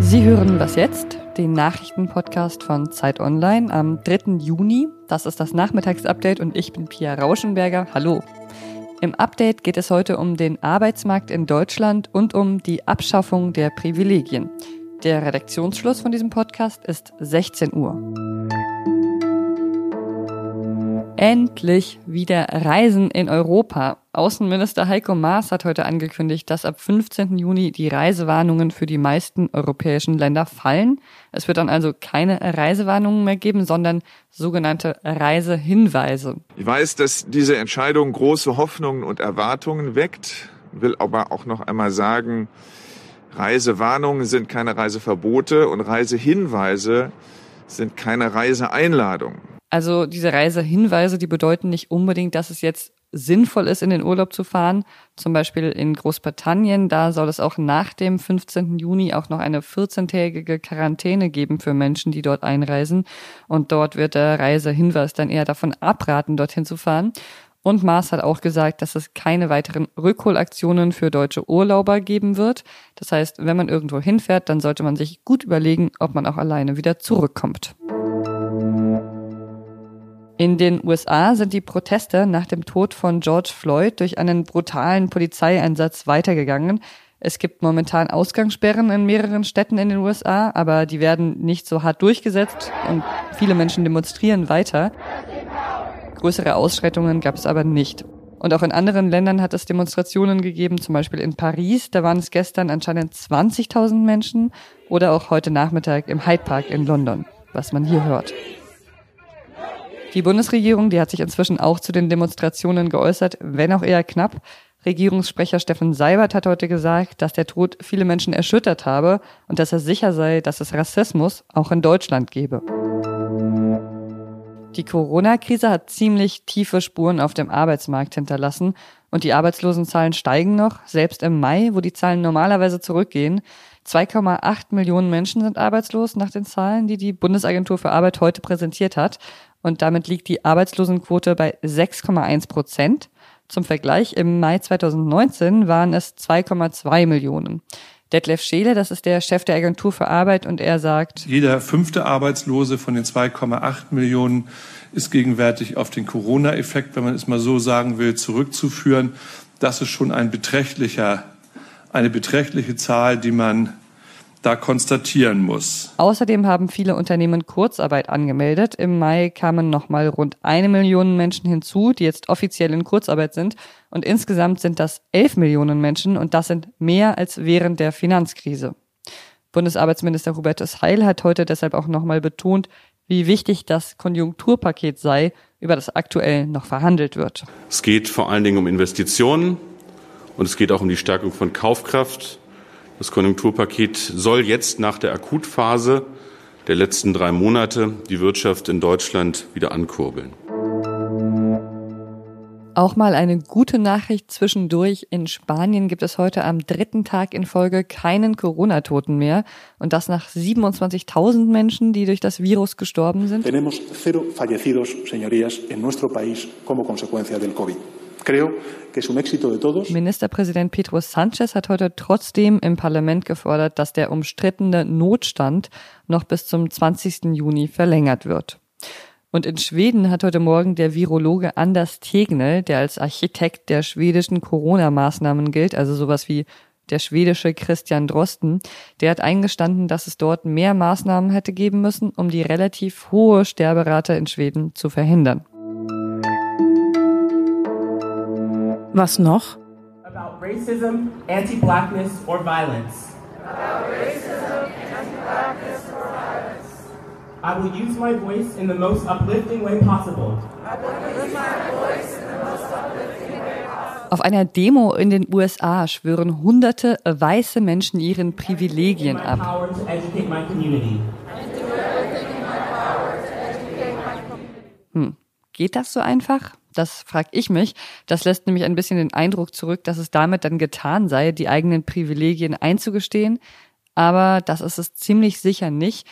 Sie hören was jetzt? Den Nachrichtenpodcast von Zeit Online am 3. Juni. Das ist das Nachmittagsupdate und ich bin Pia Rauschenberger. Hallo. Im Update geht es heute um den Arbeitsmarkt in Deutschland und um die Abschaffung der Privilegien. Der Redaktionsschluss von diesem Podcast ist 16 Uhr. Endlich wieder Reisen in Europa. Außenminister Heiko Maas hat heute angekündigt, dass ab 15. Juni die Reisewarnungen für die meisten europäischen Länder fallen. Es wird dann also keine Reisewarnungen mehr geben, sondern sogenannte Reisehinweise. Ich weiß, dass diese Entscheidung große Hoffnungen und Erwartungen weckt, will aber auch noch einmal sagen, Reisewarnungen sind keine Reiseverbote und Reisehinweise sind keine Reiseeinladungen. Also diese Reisehinweise, die bedeuten nicht unbedingt, dass es jetzt sinnvoll ist, in den Urlaub zu fahren. Zum Beispiel in Großbritannien, da soll es auch nach dem 15. Juni auch noch eine 14-tägige Quarantäne geben für Menschen, die dort einreisen. Und dort wird der Reisehinweis dann eher davon abraten, dorthin zu fahren. Und Maas hat auch gesagt, dass es keine weiteren Rückholaktionen für deutsche Urlauber geben wird. Das heißt, wenn man irgendwo hinfährt, dann sollte man sich gut überlegen, ob man auch alleine wieder zurückkommt. In den USA sind die Proteste nach dem Tod von George Floyd durch einen brutalen Polizeieinsatz weitergegangen. Es gibt momentan Ausgangssperren in mehreren Städten in den USA, aber die werden nicht so hart durchgesetzt und viele Menschen demonstrieren weiter. Größere Ausschreitungen gab es aber nicht. Und auch in anderen Ländern hat es Demonstrationen gegeben, zum Beispiel in Paris, da waren es gestern anscheinend 20.000 Menschen oder auch heute Nachmittag im Hyde Park in London, was man hier hört. Die Bundesregierung, die hat sich inzwischen auch zu den Demonstrationen geäußert, wenn auch eher knapp. Regierungssprecher Steffen Seibert hat heute gesagt, dass der Tod viele Menschen erschüttert habe und dass er sicher sei, dass es Rassismus auch in Deutschland gebe. Die Corona-Krise hat ziemlich tiefe Spuren auf dem Arbeitsmarkt hinterlassen und die Arbeitslosenzahlen steigen noch, selbst im Mai, wo die Zahlen normalerweise zurückgehen. 2,8 Millionen Menschen sind arbeitslos nach den Zahlen, die die Bundesagentur für Arbeit heute präsentiert hat und damit liegt die Arbeitslosenquote bei 6,1 Prozent. Zum Vergleich, im Mai 2019 waren es 2,2 Millionen. Detlef Scheele, das ist der Chef der Agentur für Arbeit und er sagt, jeder fünfte Arbeitslose von den 2,8 Millionen ist gegenwärtig auf den Corona-Effekt, wenn man es mal so sagen will, zurückzuführen. Das ist schon ein beträchtlicher, eine beträchtliche Zahl, die man da konstatieren muss. Außerdem haben viele Unternehmen Kurzarbeit angemeldet. Im Mai kamen nochmal rund eine Million Menschen hinzu, die jetzt offiziell in Kurzarbeit sind. Und insgesamt sind das elf Millionen Menschen und das sind mehr als während der Finanzkrise. Bundesarbeitsminister Hubertus Heil hat heute deshalb auch nochmal betont, wie wichtig das Konjunkturpaket sei, über das aktuell noch verhandelt wird. Es geht vor allen Dingen um Investitionen und es geht auch um die Stärkung von Kaufkraft das Konjunkturpaket soll jetzt nach der Akutphase der letzten drei Monate die Wirtschaft in Deutschland wieder ankurbeln. Auch mal eine gute Nachricht zwischendurch. In Spanien gibt es heute am dritten Tag in Folge keinen Corona-Toten mehr. Und das nach 27.000 Menschen, die durch das Virus gestorben sind. Tenemos cero fallecidos, señorías, en nuestro país como consecuencia del COVID. Ministerpräsident Pedro Sanchez hat heute trotzdem im Parlament gefordert, dass der umstrittene Notstand noch bis zum 20. Juni verlängert wird. Und in Schweden hat heute Morgen der Virologe Anders Tegnell, der als Architekt der schwedischen Corona-Maßnahmen gilt, also sowas wie der schwedische Christian Drosten, der hat eingestanden, dass es dort mehr Maßnahmen hätte geben müssen, um die relativ hohe Sterberate in Schweden zu verhindern. Was noch? About racism, anti-blackness or violence. About racism, anti-blackness or violence. I will use my voice in the most uplifting way possible. I will use my voice in the most uplifting way possible. Auf einer Demo in den USA schwören hunderte weiße Menschen ihren Privilegien ab. Hm. Geht das so einfach? Das frage ich mich. Das lässt nämlich ein bisschen den Eindruck zurück, dass es damit dann getan sei, die eigenen Privilegien einzugestehen. Aber das ist es ziemlich sicher nicht.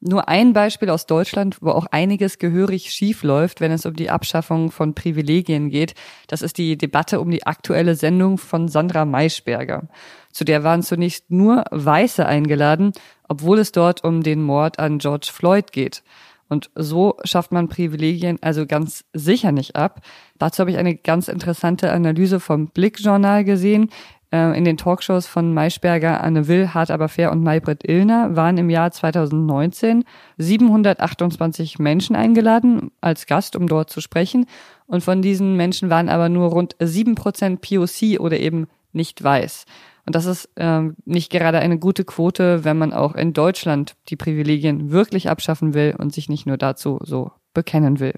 Nur ein Beispiel aus Deutschland, wo auch einiges gehörig schief läuft, wenn es um die Abschaffung von Privilegien geht. Das ist die Debatte um die aktuelle Sendung von Sandra Maischberger. Zu der waren zunächst nur Weiße eingeladen, obwohl es dort um den Mord an George Floyd geht. Und so schafft man Privilegien also ganz sicher nicht ab. Dazu habe ich eine ganz interessante Analyse vom Blick-Journal gesehen. Äh, in den Talkshows von Maischberger, Anne Will, Hart aber fair und Maybrit Illner waren im Jahr 2019 728 Menschen eingeladen als Gast, um dort zu sprechen. Und von diesen Menschen waren aber nur rund 7% POC oder eben nicht weiß. Und das ist ähm, nicht gerade eine gute Quote, wenn man auch in Deutschland die Privilegien wirklich abschaffen will und sich nicht nur dazu so bekennen will.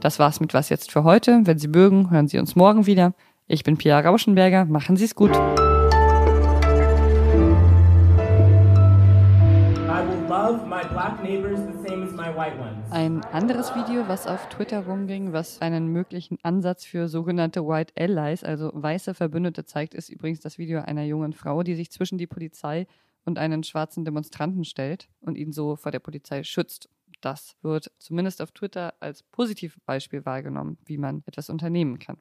Das war's mit Was jetzt für heute. Wenn Sie mögen, hören Sie uns morgen wieder. Ich bin Pia Rauschenberger. Machen Sie es gut. Ein anderes Video, was auf Twitter rumging, was einen möglichen Ansatz für sogenannte White Allies, also weiße Verbündete zeigt, ist übrigens das Video einer jungen Frau, die sich zwischen die Polizei und einen schwarzen Demonstranten stellt und ihn so vor der Polizei schützt. Das wird zumindest auf Twitter als Positivbeispiel wahrgenommen, wie man etwas unternehmen kann.